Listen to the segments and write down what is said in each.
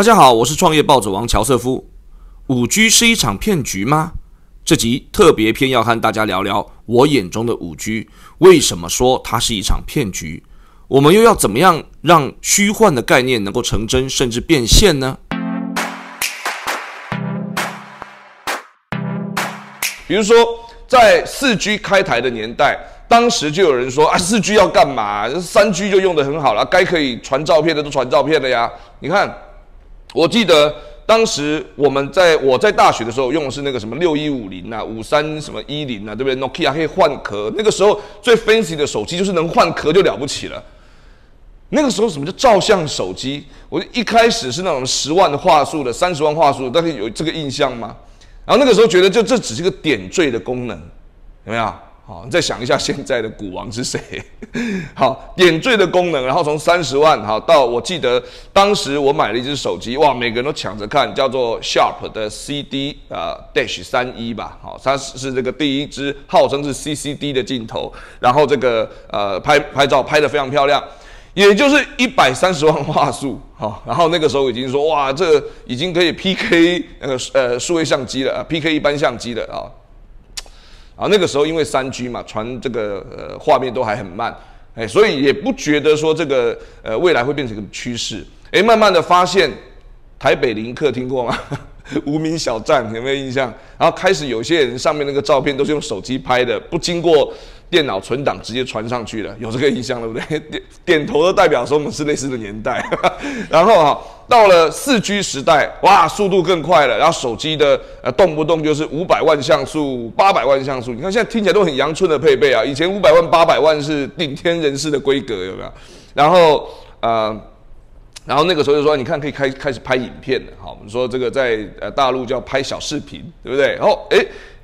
大家好，我是创业暴走王乔瑟夫。五 G 是一场骗局吗？这集特别偏要和大家聊聊我眼中的五 G，为什么说它是一场骗局？我们又要怎么样让虚幻的概念能够成真，甚至变现呢？比如说，在四 G 开台的年代，当时就有人说啊，四 G 要干嘛？三 G 就用的很好了，该可以传照片的都传照片了呀。你看。我记得当时我们在我在大学的时候用的是那个什么六一五零啊，五三什么一零啊，对不对？Nokia 可以换壳，那个时候最 fancy 的手机就是能换壳就了不起了。那个时候什么叫照相手机？我一开始是那种十万的画素的，三十万画素，大家有这个印象吗？然后那个时候觉得就这只是个点缀的功能，有没有？好，你再想一下现在的股王是谁？好，点缀的功能，然后从三十万好到我记得当时我买了一只手机，哇，每个人都抢着看，叫做 Sharp 的 CD 啊 Dash 三一吧，好，它是这个第一支号称是 CCD 的镜头，然后这个呃拍拍照拍得非常漂亮，也就是一百三十万画素，好，然后那个时候已经说哇，这已经可以 PK 那个呃数位相机了，PK 一般相机了啊。啊，那个时候因为三 G 嘛，传这个呃画面都还很慢，哎，所以也不觉得说这个呃未来会变成一个趋势，哎，慢慢的发现台北林客听过吗？无名小站有没有印象？然后开始有些人上面那个照片都是用手机拍的，不经过。电脑存档直接传上去了，有这个印象对不对？点点头都代表说我们是类似的年代。然后哈，到了四 G 时代，哇，速度更快了。然后手机的呃，动不动就是五百万像素、八百万像素。你看现在听起来都很阳春的配备啊。以前五百万、八百万是顶天人士的规格，有没有？然后呃，然后那个时候就说，你看可以开开始拍影片了。好，我们说这个在呃大陆叫拍小视频，对不对？然后哎，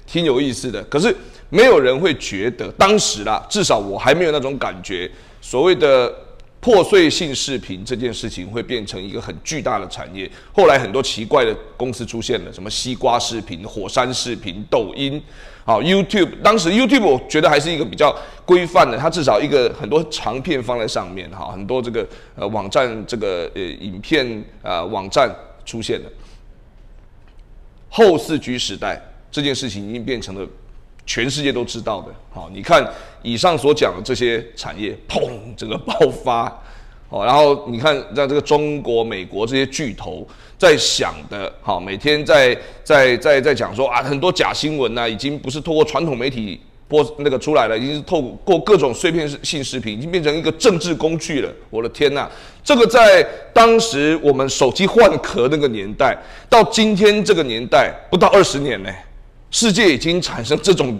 挺有意思的。可是。没有人会觉得，当时啦，至少我还没有那种感觉。所谓的破碎性视频这件事情会变成一个很巨大的产业。后来很多奇怪的公司出现了，什么西瓜视频、火山视频、抖音，好 YouTube。当时 YouTube 我觉得还是一个比较规范的，它至少一个很多长片放在上面，哈，很多这个呃网站这个呃影片啊网站出现了。后四 G 时代这件事情已经变成了。全世界都知道的，好，你看以上所讲的这些产业，砰，整个爆发，好，然后你看在这个中国、美国这些巨头在想的，好，每天在在在在讲说啊，很多假新闻呢，已经不是透过传统媒体播那个出来了，已经是透过各种碎片性视频，已经变成一个政治工具了。我的天呐，这个在当时我们手机换壳那个年代，到今天这个年代不到二十年呢。世界已经产生这种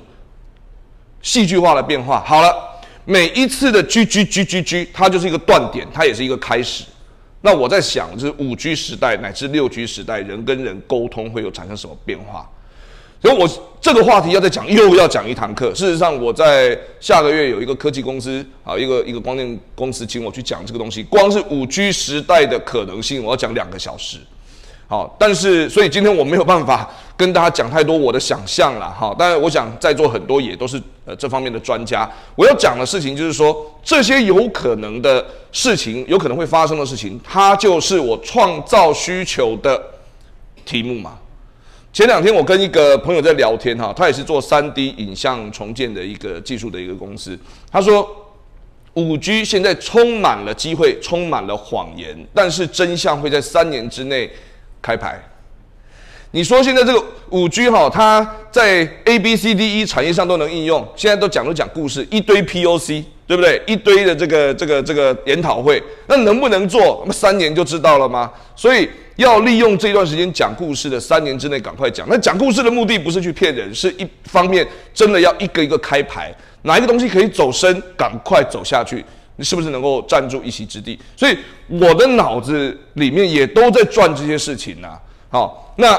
戏剧化的变化。好了，每一次的 G G G G G，它就是一个断点，它也是一个开始。那我在想，就是五 G 时代乃至六 G 时代，人跟人沟通会有产生什么变化？所以我这个话题要再讲，又要讲一堂课。事实上，我在下个月有一个科技公司啊，一个一个光电公司请我去讲这个东西，光是五 G 时代的可能性，我要讲两个小时。好，但是所以今天我没有办法跟大家讲太多我的想象了，哈。当然，我想在座很多也都是呃这方面的专家。我要讲的事情就是说，这些有可能的事情，有可能会发生的事情，它就是我创造需求的题目嘛。前两天我跟一个朋友在聊天，哈，他也是做三 D 影像重建的一个技术的一个公司。他说，五 G 现在充满了机会，充满了谎言，但是真相会在三年之内。开牌，你说现在这个五 G 哈，它在 A B C D E 产业上都能应用，现在都讲都讲故事，一堆 P O C，对不对？一堆的这个这个这个研讨会，那能不能做？那三年就知道了吗？所以要利用这段时间讲故事的三年之内赶快讲。那讲故事的目的不是去骗人，是一方面真的要一个一个开牌，哪一个东西可以走深，赶快走下去。你是不是能够站住一席之地？所以我的脑子里面也都在转这些事情呐。好，那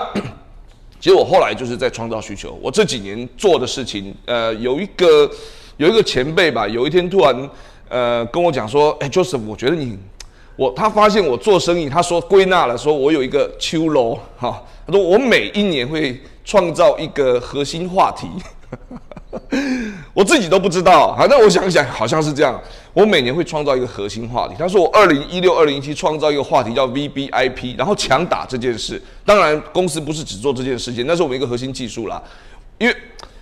其实我后来就是在创造需求。我这几年做的事情，呃，有一个有一个前辈吧，有一天突然呃跟我讲说：“哎，Joseph，我觉得你我他发现我做生意，他说归纳了，说我有一个秋楼 哈，他说我每一年会创造一个核心话题。”我自己都不知道。反正我想想，好像是这样。我每年会创造一个核心话题。他说我二零一六、二零一七创造一个话题叫 V B I P，然后强打这件事。当然，公司不是只做这件事情，那是我们一个核心技术啦。因为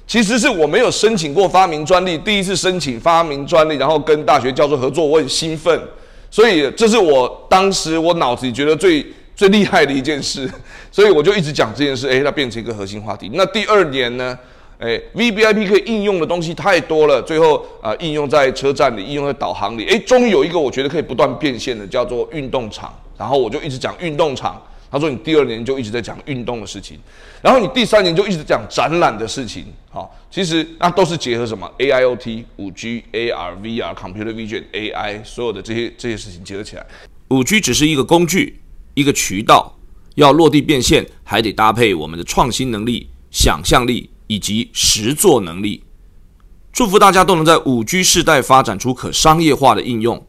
其实是我没有申请过发明专利，第一次申请发明专利，然后跟大学教授合作，我很兴奋。所以这是我当时我脑子里觉得最最厉害的一件事，所以我就一直讲这件事。诶，它变成一个核心话题。那第二年呢？哎，V B I P 可以应用的东西太多了，最后啊，应用在车站里，应用在导航里。哎，终于有一个我觉得可以不断变现的，叫做运动场。然后我就一直讲运动场。他说你第二年就一直在讲运动的事情，然后你第三年就一直讲展览的事情。好，其实那都是结合什么 A I O T、五 G、A R、V R、Computer Vision、A I 所有的这些这些事情结合起来。五 G 只是一个工具，一个渠道，要落地变现，还得搭配我们的创新能力、想象力。以及实作能力，祝福大家都能在五 G 时代发展出可商业化的应用。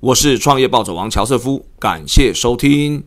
我是创业暴走王乔瑟夫，感谢收听。